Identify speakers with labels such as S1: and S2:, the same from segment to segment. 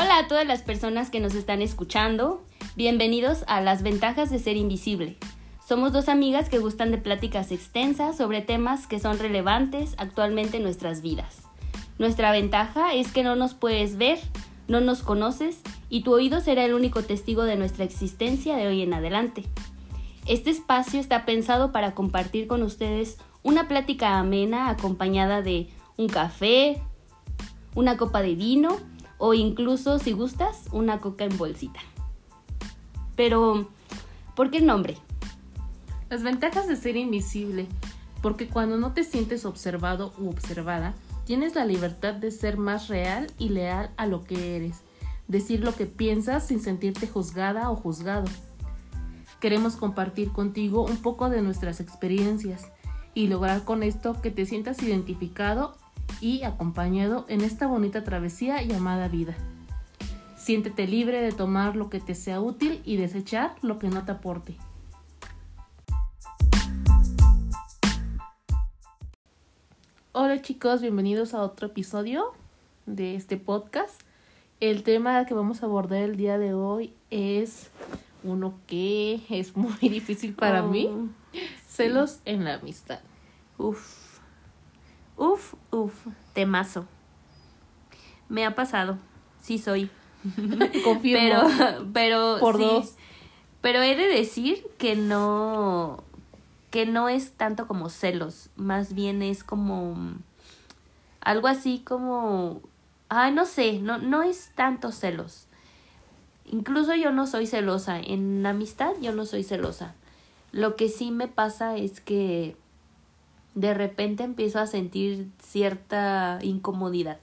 S1: Hola a todas las personas que nos están escuchando. Bienvenidos a Las ventajas de ser invisible. Somos dos amigas que gustan de pláticas extensas sobre temas que son relevantes actualmente en nuestras vidas. Nuestra ventaja es que no nos puedes ver, no nos conoces y tu oído será el único testigo de nuestra existencia de hoy en adelante. Este espacio está pensado para compartir con ustedes una plática amena acompañada de un café, una copa de vino o incluso, si gustas, una coca en bolsita. Pero, ¿por qué el nombre?
S2: Las ventajas de ser invisible, porque cuando no te sientes observado u observada, tienes la libertad de ser más real y leal a lo que eres, decir lo que piensas sin sentirte juzgada o juzgado. Queremos compartir contigo un poco de nuestras experiencias y lograr con esto que te sientas identificado y acompañado en esta bonita travesía llamada vida. Siéntete libre de tomar lo que te sea útil y desechar lo que no te aporte. Hola chicos, bienvenidos a otro episodio de este podcast. El tema que vamos a abordar el día de hoy es uno que es muy difícil para
S1: Oh,
S2: mí. Celos en la amistad.
S1: Uf. Uf, uf. Temazo. Me ha pasado. Sí soy.
S2: Confirmo.
S1: Pero, pero.
S2: Por
S1: sí.
S2: dos.
S1: Pero he de decir que no. Que no es tanto como celos. Más bien es como. Algo así como. Ay, no sé. No, no es tanto celos. Incluso yo no soy celosa. En amistad yo no soy celosa. Lo que sí me pasa es que de repente empiezo a sentir cierta incomodidad.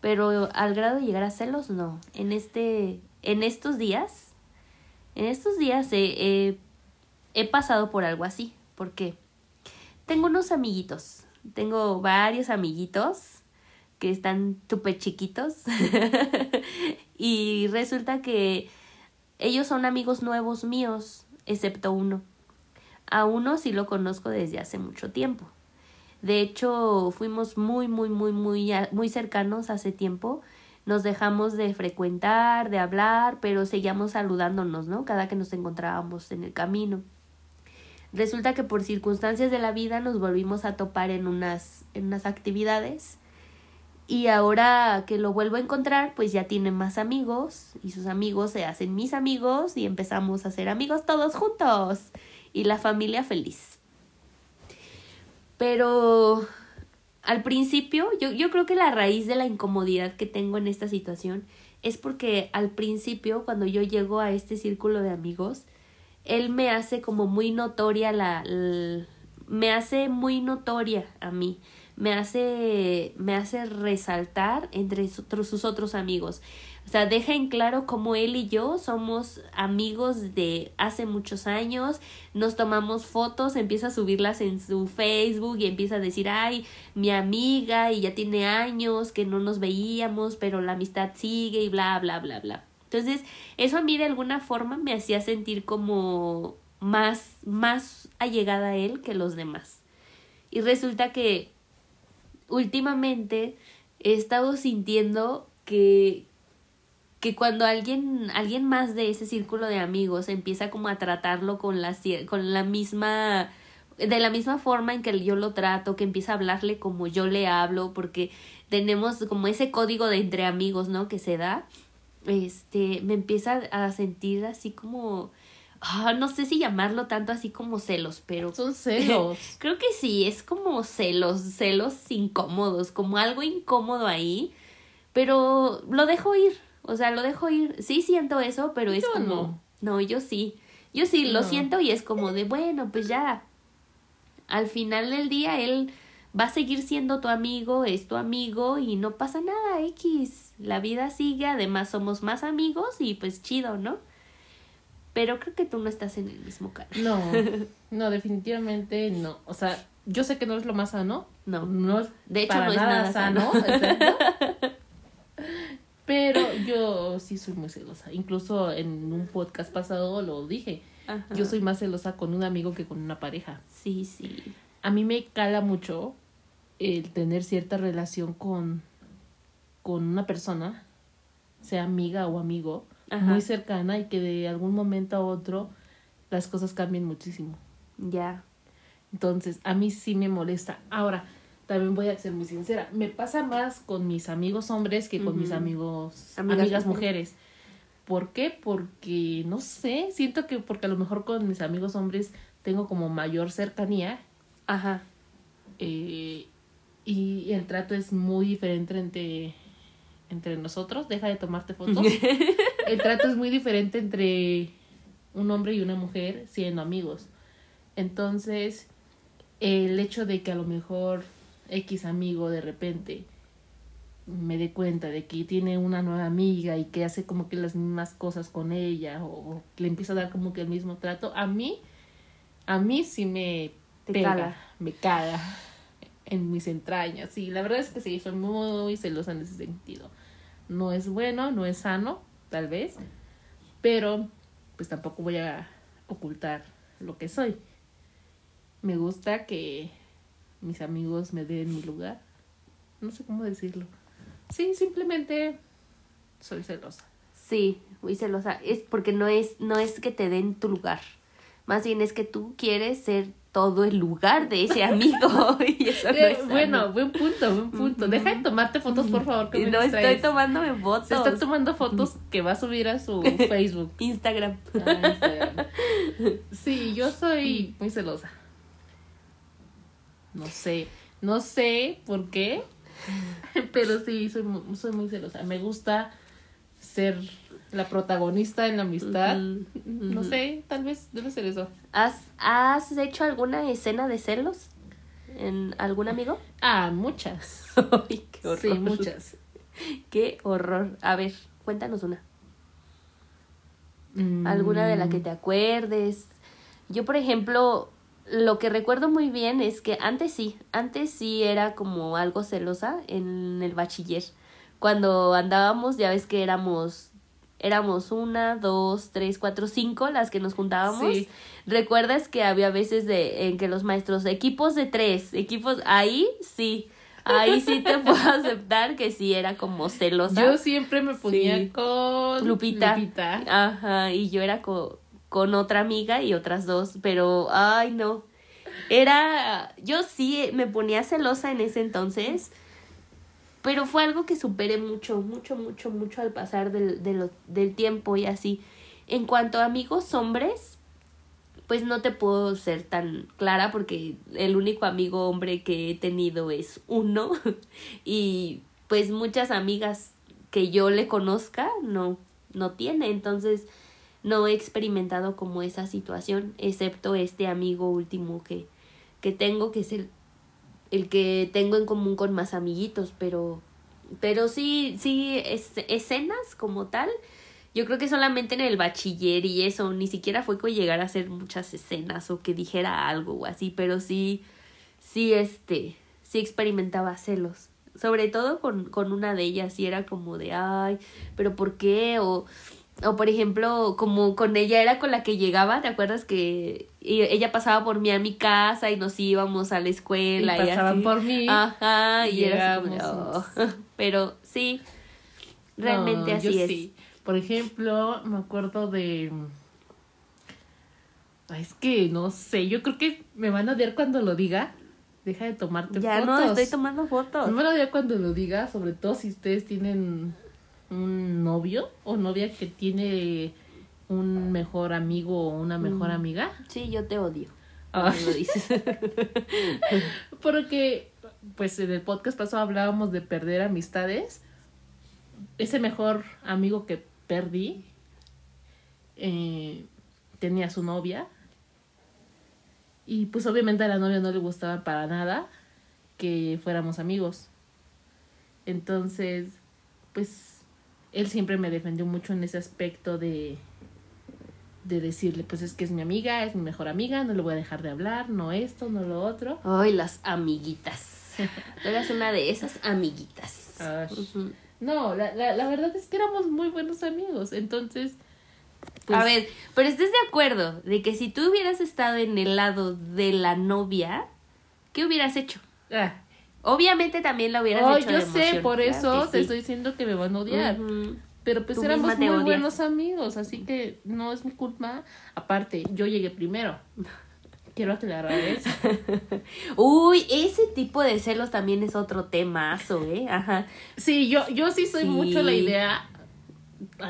S1: Pero al grado de llegar a celos, no. En este, en estos días, en estos días he, pasado por algo así. Porque tengo unos amiguitos. Tengo varios amiguitos que están súper chiquitos. y resulta que ellos son amigos nuevos míos, excepto uno. A uno sí lo conozco desde hace mucho tiempo. De hecho, fuimos muy, muy, muy, muy, muy cercanos hace tiempo. Nos dejamos de frecuentar, de hablar, pero seguíamos saludándonos, ¿no? Cada que nos encontrábamos en el camino. Resulta que por circunstancias de la vida nos volvimos a topar en unas, en unas actividades. Y ahora que lo vuelvo a encontrar, pues ya tiene más amigos y sus amigos se hacen mis amigos y empezamos a ser amigos todos juntos y la familia feliz. Pero al principio, yo, yo creo que la raíz de la incomodidad que tengo en esta situación es porque al principio, cuando yo llego a este círculo de amigos, él me hace como muy notoria la, me hace muy notoria a mí me hace me hace resaltar entre sus otros amigos o sea deja en claro cómo él y yo somos amigos de hace muchos años. Nos tomamos fotos empieza a subirlas en su Facebook y empieza a decir ay mi amiga y ya tiene años que no nos veíamos pero la amistad sigue y bla bla bla bla. Entonces eso a mí de alguna forma me hacía sentir como más más allegada a él que los demás. Y resulta que últimamente he estado sintiendo que que cuando alguien alguien más de ese círculo de amigos empieza como a tratarlo con la con la misma de la misma forma en que yo lo trato, que empieza a hablarle como yo le hablo, porque tenemos como ese código de entre amigos, ¿no? que se da. Este, me empieza a sentir así como Ah, no sé si llamarlo tanto así como celos, pero...
S2: Son celos.
S1: Creo que sí, es como celos, celos incómodos, como algo incómodo ahí, pero lo dejo ir, o sea, lo dejo ir. Sí siento eso, pero es
S2: Yo
S1: como...
S2: no.
S1: no, yo sí. Yo sí lo siento y es como de, bueno, pues ya. Al final del día él va a seguir siendo tu amigo, es tu amigo y no pasa nada, X. La vida sigue, además somos más amigos y pues chido, ¿no? Pero creo que tú no estás en el mismo canal.
S2: No, no, definitivamente no. O sea, yo sé que no es lo más sano.
S1: No.
S2: No es
S1: De hecho,
S2: para
S1: no es
S2: nada,
S1: nada
S2: sano.
S1: sano.
S2: Pero yo sí soy muy celosa. Incluso en un podcast pasado lo dije.
S1: Ajá.
S2: Yo soy más celosa con un amigo que con una pareja.
S1: Sí, sí.
S2: A mí me cala mucho el tener cierta relación con, con una persona sea amiga o amigo,
S1: Ajá.
S2: muy cercana y que de algún momento a otro las cosas cambien muchísimo.
S1: Ya.
S2: Entonces, a mí sí me molesta. Ahora, también voy a ser muy sincera, me pasa más con mis amigos hombres que con mis amigos,
S1: Amigas
S2: amigas,
S1: mujeres.
S2: mujeres. ¿Por qué? Porque, no sé, siento que porque a lo mejor con mis amigos hombres tengo como mayor cercanía
S1: Ajá.
S2: eh, y el trato es muy diferente entre, entre nosotros. Deja de tomarte fotos. el trato es muy diferente entre un hombre y una mujer siendo amigos. Entonces, el hecho de que a lo mejor X amigo de repente me dé cuenta de que tiene una nueva amiga y que hace como que las mismas cosas con ella o, le empieza a dar como que el mismo trato, a mí, a mí sí me
S1: Te
S2: pega,
S1: cala.
S2: me caga en mis entrañas. Sí, la verdad es que sí, soy muy celosa en ese sentido. No es bueno, no es sano, tal vez, pero pues tampoco voy a ocultar lo que soy. Me gusta que mis amigos me den mi lugar. No sé cómo decirlo. Sí, simplemente soy celosa.
S1: Sí, muy celosa. Es porque no es, no es que te den tu lugar. Más bien es que tú quieres ser todo el lugar de ese amigo. y eso no
S2: Eh,
S1: es sano.
S2: bueno, buen punto, buen punto. Deja de tomarte fotos, por favor, que
S1: Y
S2: me
S1: no estoy
S2: distraes.
S1: tomándome fotos.
S2: Se está tomando fotos que va a subir a su Facebook.
S1: Instagram.
S2: Ah, Instagram. Sí, yo soy muy celosa. No sé, no sé por qué, pero sí, soy, soy muy celosa. Me gusta ser la protagonista en la amistad. No sé, tal vez debe ser eso.
S1: ¿Has, ¿Has hecho alguna escena de celos en algún amigo?
S2: Ah, muchas.
S1: Ay, qué horror.
S2: Sí, muchas.
S1: Qué horror. A ver, cuéntanos una. alguna de la que
S2: Mm,
S1: te acuerdes. Yo, por ejemplo, lo que recuerdo muy bien es que antes sí, antes sí era como algo celosa en el bachiller. Cuando andábamos, ya ves que éramos éramos una, dos, tres, cuatro, cinco las que nos juntábamos.
S2: Sí.
S1: ¿Recuerdas que había veces de en que los maestros equipos de tres, equipos ahí sí. Ahí sí te puedo aceptar que sí era como celosa.
S2: Yo siempre me ponía
S1: Sí.
S2: con
S1: Lupita.
S2: Lupita.
S1: Ajá, y yo era co- con otra amiga y otras dos, pero ay no. Era, yo sí me ponía celosa en ese entonces, pero fue algo que superé mucho, mucho, mucho, mucho al pasar del, de lo- del tiempo y así. En cuanto a amigos hombres, pues no te puedo ser tan clara porque el único amigo hombre que he tenido es uno y pues muchas amigas que yo le conozca no no tiene entonces no he experimentado como esa situación excepto este amigo último que que tengo que es el el que tengo en común con más amiguitos pero pero sí sí es, escenas como tal yo creo que solamente en el bachiller y eso, ni siquiera fue que llegara a hacer muchas escenas o que dijera algo o así, pero sí, sí, este, sí experimentaba celos. Sobre todo con, con una de ellas, y era como de, ay, pero ¿por qué? O, o por ejemplo, como con ella era con la que llegaba, ¿te acuerdas que ella pasaba por mí a mi casa y nos íbamos a la escuela
S2: Y
S1: y,
S2: pasaban
S1: así?
S2: por mí.
S1: Ajá, y,
S2: y
S1: era así como "Oh". Pero sí, realmente
S2: No, yo
S1: así es.
S2: sí. Por ejemplo, me acuerdo de. Ay, es que no sé, yo creo que me van a odiar cuando lo diga. Deja de tomarte
S1: Ya
S2: fotos.
S1: no estoy tomando fotos.
S2: Me van a odiar cuando lo diga, sobre todo si ustedes tienen un novio o novia que tiene un mejor amigo o una mejor
S1: Mm.
S2: amiga.
S1: Sí, yo te odio.
S2: Ah.
S1: lo dices.
S2: Porque, pues en el podcast pasado hablábamos de perder amistades. Ese mejor amigo que perdí eh, tenía su novia. Y pues obviamente a la novia no le gustaba para nada que fuéramos amigos. Entonces, pues él siempre me defendió mucho en ese aspecto de de decirle, pues es que es mi amiga, es mi mejor amiga, no le voy a dejar de hablar, no esto, no lo otro.
S1: Ay, las amiguitas. Tú eras una de esas amiguitas.
S2: No, la, la, la verdad es que éramos muy buenos amigos, entonces... pues,
S1: A ver, pero estés de acuerdo de que si tú hubieras estado en el lado de la novia, ¿qué hubieras hecho?
S2: ah,
S1: Obviamente también la hubieras
S2: oh,
S1: hecho
S2: yo
S1: de
S2: sé, por eso te
S1: sí.
S2: estoy diciendo que me van a odiar. Pero pues
S1: Tú
S2: éramos muy
S1: odias.
S2: buenos amigos, así que no es mi culpa. Aparte, yo llegué primero. Quiero aclarar eso.
S1: Uy, ese tipo de celos también es otro temazo, ¿eh? Ajá.
S2: Sí, yo, yo sí soy
S1: Sí.
S2: mucho la idea,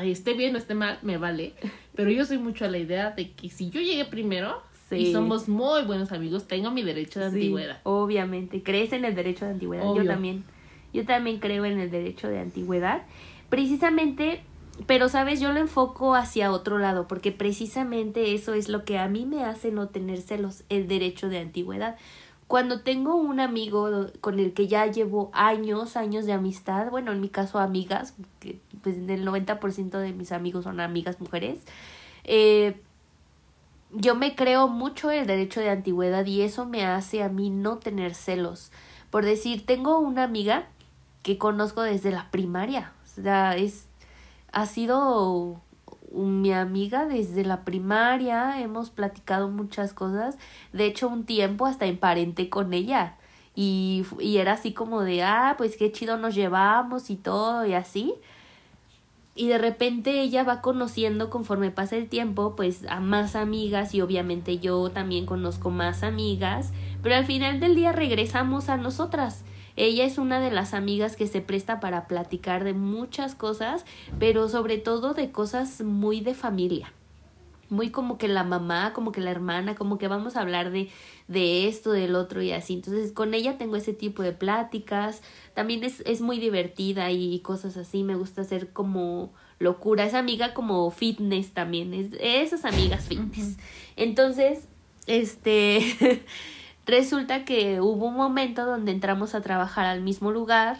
S2: esté bien o esté mal, me vale, pero yo soy mucho a la idea de que si yo llegué primero
S1: Sí.
S2: y somos muy buenos amigos, tengo mi derecho de
S1: Sí,
S2: antigüedad.
S1: obviamente. ¿Crees en el derecho de antigüedad? Yo también. Yo también creo en el derecho de antigüedad. Precisamente, pero sabes, yo lo enfoco hacia otro lado, porque precisamente eso es lo que a mí me hace no tener celos, el derecho de antigüedad. Cuando tengo un amigo con el que ya llevo años, años de amistad, bueno, en mi caso amigas, que pues el 90% de mis amigos son amigas mujeres, eh, yo me creo mucho el derecho de antigüedad y eso me hace a mí no tener celos. Por decir, tengo una amiga que conozco desde la primaria. O sea, es ha sido mi amiga desde la primaria, hemos platicado muchas cosas. De hecho, un tiempo hasta emparenté con ella. Y, y era así como de, ah, pues qué chido nos llevamos y todo y así y de repente ella va conociendo conforme pasa el tiempo pues a más amigas y obviamente yo también conozco más amigas pero al final del día regresamos a nosotras. Ella es una de las amigas que se presta para platicar de muchas cosas pero sobre todo de cosas muy de familia muy como que la mamá, como que la hermana, como que vamos a hablar de, de esto, del otro y así. Entonces con ella tengo ese tipo de pláticas. También es, es muy divertida y cosas así. Me gusta hacer como locura. Es amiga como fitness también. Es, esas amigas fitness. Entonces, este, resulta que hubo un momento donde entramos a trabajar al mismo lugar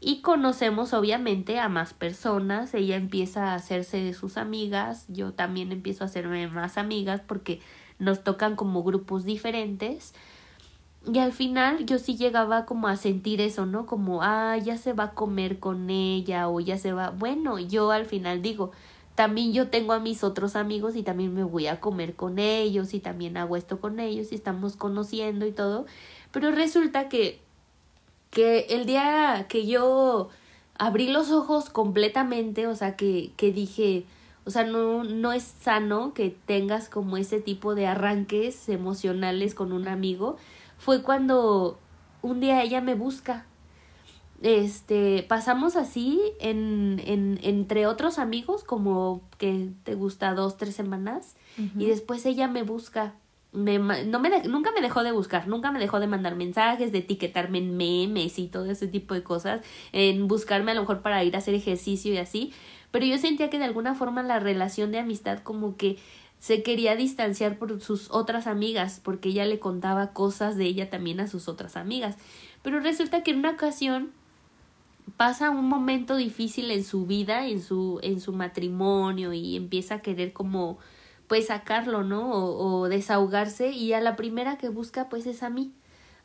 S1: y conocemos obviamente a más personas, ella empieza a hacerse de sus amigas, yo también empiezo a hacerme más amigas porque nos tocan como grupos diferentes. Y al final yo sí llegaba como a sentir eso, ¿no? Como, ah, ya se va a comer con ella o ya se va, bueno, yo al final digo, también yo tengo a mis otros amigos y también me voy a comer con ellos y también hago esto con ellos y estamos conociendo y todo, pero resulta que que el día que yo abrí los ojos completamente, o sea, que, que dije, o sea, no, no es sano que tengas como ese tipo de arranques emocionales con un amigo, fue cuando un día ella me busca. Este, pasamos así en, en, entre otros amigos, como que te gusta dos, tres semanas, y después ella me busca me, no me nunca me dejó de buscar, nunca me dejó de mandar mensajes, de etiquetarme en memes y todo ese tipo de cosas, en buscarme a lo mejor para ir a hacer ejercicio y así, pero yo sentía que de alguna forma la relación de amistad como que se quería distanciar por sus otras amigas, porque ella le contaba cosas de ella también a sus otras amigas. Pero resulta que en una ocasión pasa un momento difícil en su vida, en su, en su matrimonio, y empieza a querer como pues sacarlo, ¿no? O, o desahogarse, y a la primera que busca, pues es a mí.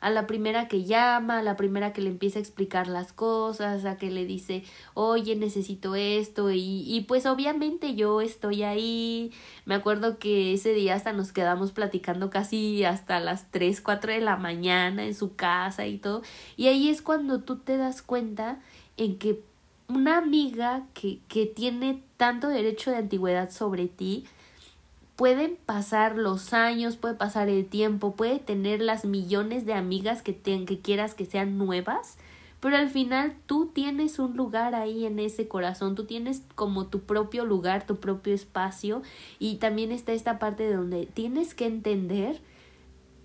S1: A la primera que llama, a la primera que le empieza a explicar las cosas, a que le dice, oye, necesito esto, y, y pues obviamente yo estoy ahí. Me acuerdo que ese día hasta nos quedamos platicando casi hasta las 3, 4 de la mañana en su casa y todo. Y ahí es cuando tú te das cuenta en que una amiga que, que tiene tanto derecho de antigüedad sobre ti, pueden pasar los años, puede pasar el tiempo, puede tener las millones de amigas que, te, que quieras que sean nuevas, pero al final tú tienes un lugar ahí en ese corazón, tú tienes como tu propio lugar, tu propio espacio y también está esta parte de donde tienes que entender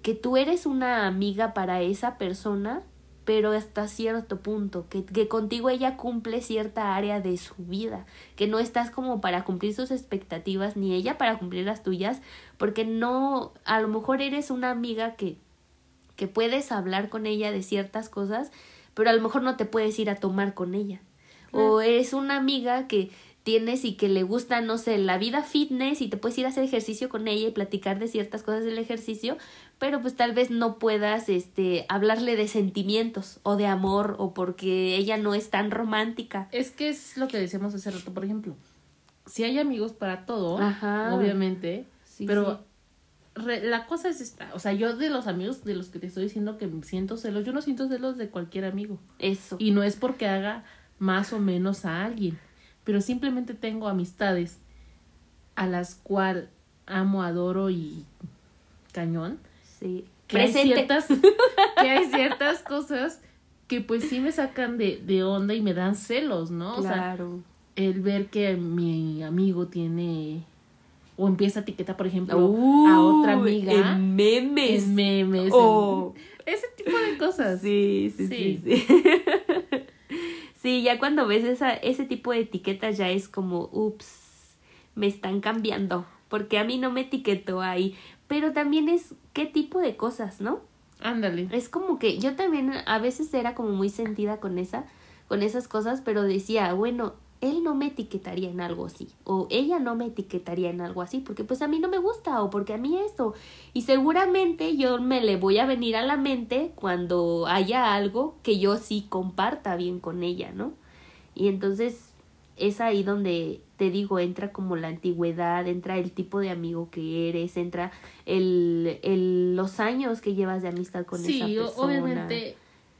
S1: que tú eres una amiga para esa persona, pero hasta cierto punto, que, que contigo ella cumple cierta área de su vida, que no estás como para cumplir sus expectativas, ni ella para cumplir las tuyas, porque no, a lo mejor eres una amiga que, que puedes hablar con ella de ciertas cosas, pero a lo mejor no te puedes ir a tomar con ella. O eres una amiga que tienes y que le gusta, no sé, la vida fitness y te puedes ir a hacer ejercicio con ella y platicar de ciertas cosas del ejercicio, pero pues tal vez no puedas este hablarle de sentimientos o de amor o porque ella no es tan romántica.
S2: Es que es lo que decíamos hace rato, por ejemplo. Si hay amigos para todo,
S1: Ajá.
S2: obviamente,
S1: Sí,
S2: pero la cosa es esta, o sea, yo de los amigos de los que te estoy diciendo que siento celos, yo no siento celos de cualquier amigo.
S1: Eso.
S2: Y no es porque haga más o menos a alguien. pero simplemente tengo amistades a las cuales amo, adoro y cañón.
S1: Sí.
S2: Que hay,
S1: Presente.
S2: ciertas, que hay ciertas cosas que pues sí me sacan de, de onda y me dan celos, ¿no? O sea,
S1: Claro.
S2: el ver que mi amigo tiene o empieza a etiquetar, por ejemplo, a otra amiga
S1: En memes.
S2: en memes,
S1: Oh.
S2: en- ese tipo de cosas.
S1: Sí, sí, sí,
S2: Sí.
S1: sí. Sí, ya cuando ves esa, ese tipo de etiquetas ya es como, ups, me están cambiando, porque a mí no me etiquetó ahí. Pero también es qué tipo de cosas, ¿no?
S2: Ándale.
S1: Es como que yo también a veces era como muy sentida con esa, con esas cosas, pero decía, bueno, él no me etiquetaría en algo así, o ella no me etiquetaría en algo así, porque pues a mí no me gusta, o porque a mí esto. Y seguramente yo me le voy a venir a la mente cuando haya algo que yo sí comparta bien con ella, ¿no? Y entonces es ahí donde te digo, entra como la antigüedad, entra el tipo de amigo que eres, entra el, el los años que llevas de amistad con
S2: sí,
S1: esa persona.
S2: obviamente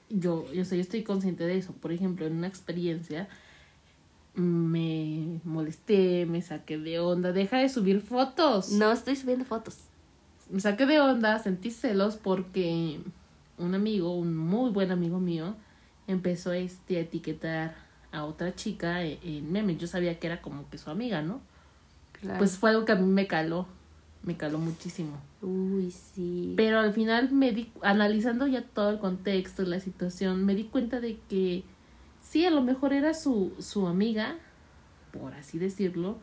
S2: yo, yo, sé, yo estoy consciente de eso. Por ejemplo, en una experiencia me molesté, me saqué de onda, deja de subir fotos.
S1: No estoy subiendo fotos.
S2: Me saqué de onda, sentí celos porque un amigo, un muy buen amigo mío, empezó este, a etiquetar a otra chica en, en memes. Yo sabía que era como que su amiga, ¿no?
S1: Claro.
S2: Pues fue algo que a mí me caló, me caló muchísimo.
S1: Uy, sí.
S2: Pero al final me di, analizando ya todo el contexto, la situación, me di cuenta de que sí, a lo mejor era su, su amiga, por así decirlo,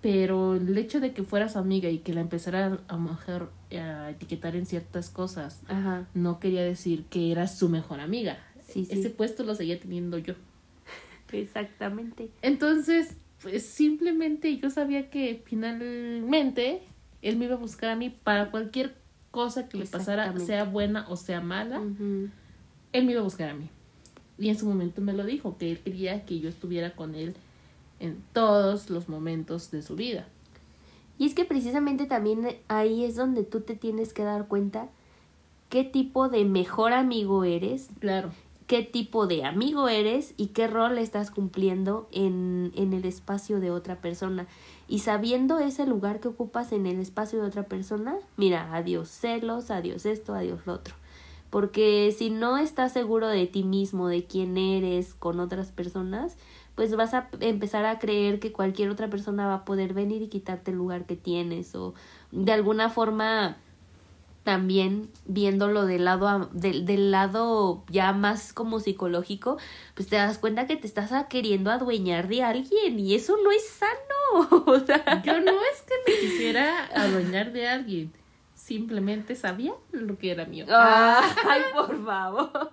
S2: pero el hecho de que fuera su amiga y que la empezara a, a etiquetar en ciertas cosas,
S1: Ajá.
S2: no quería decir que era su mejor amiga.
S1: Sí, sí.
S2: Ese puesto lo seguía teniendo yo.
S1: Exactamente.
S2: Entonces, pues simplemente yo sabía que finalmente él me iba a buscar a mí para cualquier cosa que le pasara, sea buena o sea mala, él me iba a buscar a mí. Y en su momento me lo dijo, que él quería que yo estuviera con él en todos los momentos de su vida.
S1: Y es que precisamente también ahí es donde tú te tienes que dar cuenta qué tipo de mejor amigo eres,
S2: Claro.
S1: Qué tipo de amigo eres y qué rol estás cumpliendo en, en el espacio de otra persona. Y sabiendo ese lugar que ocupas en el espacio de otra persona, mira, adiós celos, adiós esto, adiós lo otro. Porque si no estás seguro de ti mismo, de quién eres con otras personas, pues vas a empezar a creer que cualquier otra persona va a poder venir y quitarte el lugar que tienes o de alguna forma también viéndolo del lado del, del lado ya más como psicológico, pues te das cuenta que te estás queriendo adueñar de alguien y eso no es sano. O sea,
S2: Yo no es que me quisiera adueñar de alguien, simplemente sabía lo que era mío.
S1: Ay, por favor.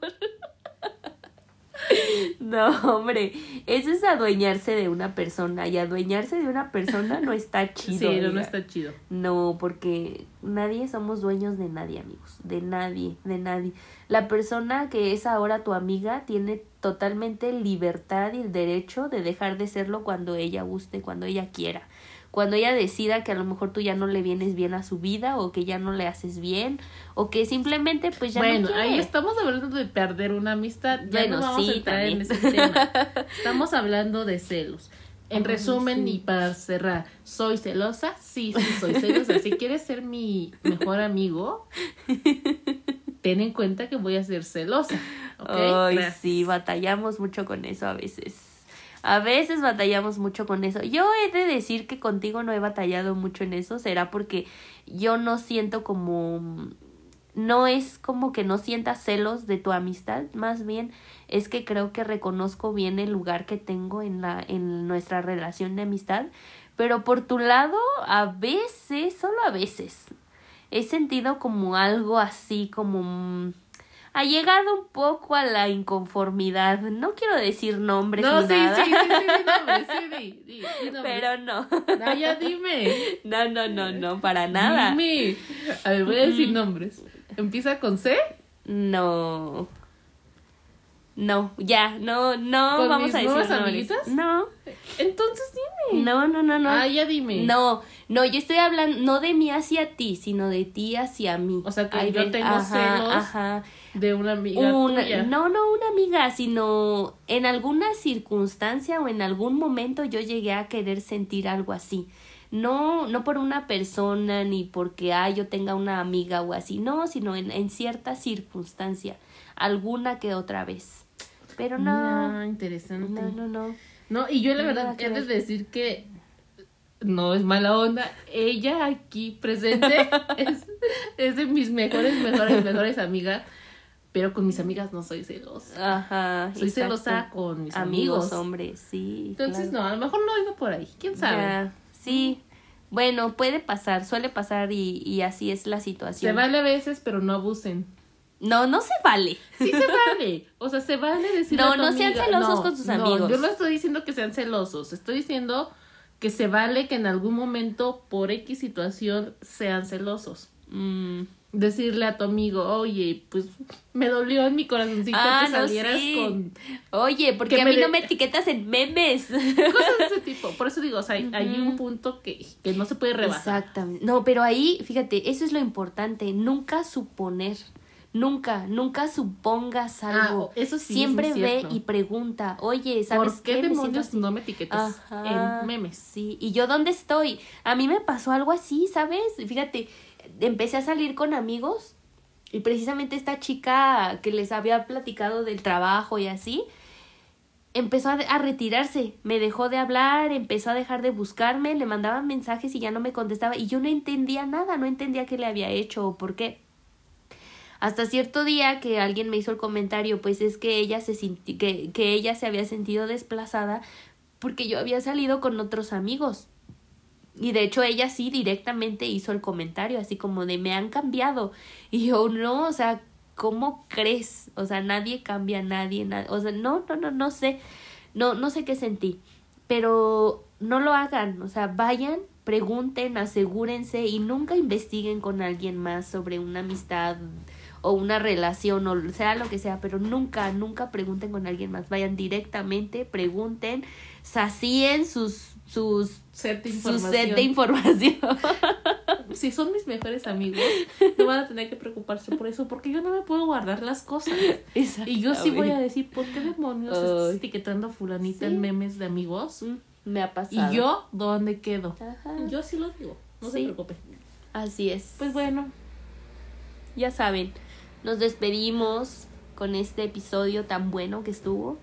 S1: No, hombre, eso es adueñarse de una persona y adueñarse de una persona no está chido.
S2: sí, no, está chido.
S1: No, porque nadie somos dueños de nadie, amigos. De nadie, de nadie. La persona que es ahora tu amiga tiene totalmente libertad y el derecho de dejar de serlo cuando ella guste, cuando ella quiera. Cuando ella decida que a lo mejor tú ya no le vienes bien a su vida o que ya no le haces bien o que simplemente pues ya
S2: bueno,
S1: no quiere.
S2: ahí estamos hablando de perder una amistad. Ya
S1: Bueno,
S2: no vamos
S1: sí,
S2: a entrar en
S1: también.
S2: ese tema. Estamos hablando de celos. En resumen
S1: sí.
S2: y para cerrar, ¿soy celosa? Sí, sí, soy celosa. Si quieres ser mi mejor amigo, ten en cuenta que voy a ser celosa. ¿ok?
S1: Ay,
S2: Gracias.
S1: sí, batallamos mucho con eso a veces. A veces batallamos mucho con eso. Yo he de decir que contigo no he batallado mucho en eso. Será porque yo no siento como... No es como que no sientas celos de tu amistad, más bien es que creo que reconozco bien el lugar que tengo en la en nuestra relación de amistad, pero por tu lado a veces, solo a veces, he sentido como algo así como mm, ha llegado un poco a la inconformidad. No quiero decir nombres
S2: No,
S1: ni
S2: sí,
S1: nada,
S2: sí, sí, sí, di nombres, sí, di, di, di nombres.
S1: pero no.
S2: No, ya dime.
S1: No, no, no, no, para nada.
S2: Dime. A ver, voy a decir nombres. ¿Empieza con C?
S1: No. No, ya, no, no
S2: ¿Con
S1: vamos
S2: mis
S1: a decir
S2: nuevas
S1: nombres.
S2: amiguitas?
S1: No,
S2: Entonces dime.
S1: no, no, no, no.
S2: Ah, ya dime.
S1: No, no, yo estoy hablando no de mí hacia ti, sino de ti hacia mí.
S2: O sea, que yo
S1: ve-
S2: tengo celos
S1: Ajá.
S2: De una amiga
S1: Una-
S2: tuya.
S1: no, no una amiga, sino en alguna circunstancia o en algún momento yo llegué a querer sentir algo así. No, no por una persona ni porque ah, yo tenga una amiga o así, no, sino en, en cierta circunstancia, alguna que otra vez. Pero no,
S2: Ah, interesante.
S1: no, no, no.
S2: No, y yo la verdad he de decir que no es mala onda. Ella aquí presente es, es de mis mejores, mejores, mejores amigas. Pero con mis amigas no soy celosa.
S1: Ajá.
S2: Soy
S1: exacto.
S2: celosa con mis
S1: amigos,
S2: amigos.
S1: hombres, sí.
S2: Entonces,
S1: claro.
S2: no, a lo mejor no iba por ahí. ¿Quién sabe?
S1: Sí. Bueno, puede pasar, suele pasar y, y así es la situación.
S2: Se vale a veces, pero no abusen.
S1: No, no se vale.
S2: Sí se vale. O sea, se vale decir
S1: No, no sean celosos con sus amigos.
S2: Yo no estoy diciendo que sean celosos. Estoy diciendo que se vale que en algún momento, por X situación, sean celosos.
S1: Mm.
S2: Decirle a tu amigo, oye, pues me dolió en mi corazoncito
S1: Ah,
S2: que
S1: no,
S2: salieras
S1: sí.
S2: con
S1: Oye, porque
S2: Que
S1: a mí
S2: de-
S1: no me etiquetas en memes.
S2: cosas de ese tipo. Por eso digo, o sea, hay, un punto que, que no se puede rebasar.
S1: Exactamente. No, pero ahí, fíjate, eso es lo importante. Nunca suponer. Nunca, nunca supongas algo.
S2: Ah, eso sí
S1: Siempre ve y pregunta, oye, ¿sabes
S2: ¿Por qué, demonios no me etiquetas
S1: Ajá,
S2: en memes?
S1: Sí, y yo dónde estoy. A mí me pasó algo así, ¿sabes? Fíjate, empecé a salir con amigos y precisamente esta chica que les había platicado del trabajo y así, empezó a, retirarse, me dejó de hablar, empezó a dejar de buscarme, le mandaban mensajes y ya no me contestaba y yo no entendía nada, no entendía qué le había hecho o por qué. Hasta cierto día que alguien me hizo el comentario, pues es que ella se que, que ella se había sentido desplazada porque yo había salido con otros amigos. Y de hecho ella sí directamente hizo el comentario, así como de me han cambiado. Y yo no, o sea, ¿cómo crees? O sea, nadie cambia a nadie, na- o sea, no, no, no, no sé, no, no sé qué sentí. Pero no lo hagan, o sea, vayan, pregunten, asegúrense y nunca investiguen con alguien más sobre una amistad o una relación o sea lo que sea, pero nunca, nunca pregunten con alguien más. Vayan directamente, pregunten, sacíen sus sus
S2: Set de
S1: su
S2: información.
S1: set de información.
S2: si son mis mejores amigos, no van a tener que preocuparse por eso, porque yo no me puedo guardar las cosas. Y yo sí voy a decir, ¿por qué demonios estás etiquetando a fulanita
S1: Sí.
S2: en memes de amigos?
S1: Mm, Me ha pasado.
S2: Y yo, ¿dónde quedo?
S1: Ajá.
S2: Yo sí lo digo, no se
S1: Sí.
S2: preocupe.
S1: Así es.
S2: Pues bueno,
S1: ya saben, nos despedimos con este episodio tan bueno que estuvo,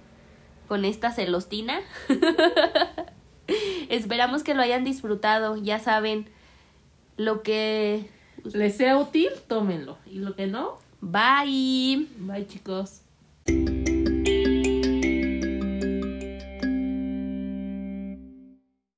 S1: con esta celostina. Esperamos que lo hayan disfrutado, ya saben lo que...
S2: les sea útil, tómenlo. Y lo que no,
S1: Bye.
S2: bye chicos.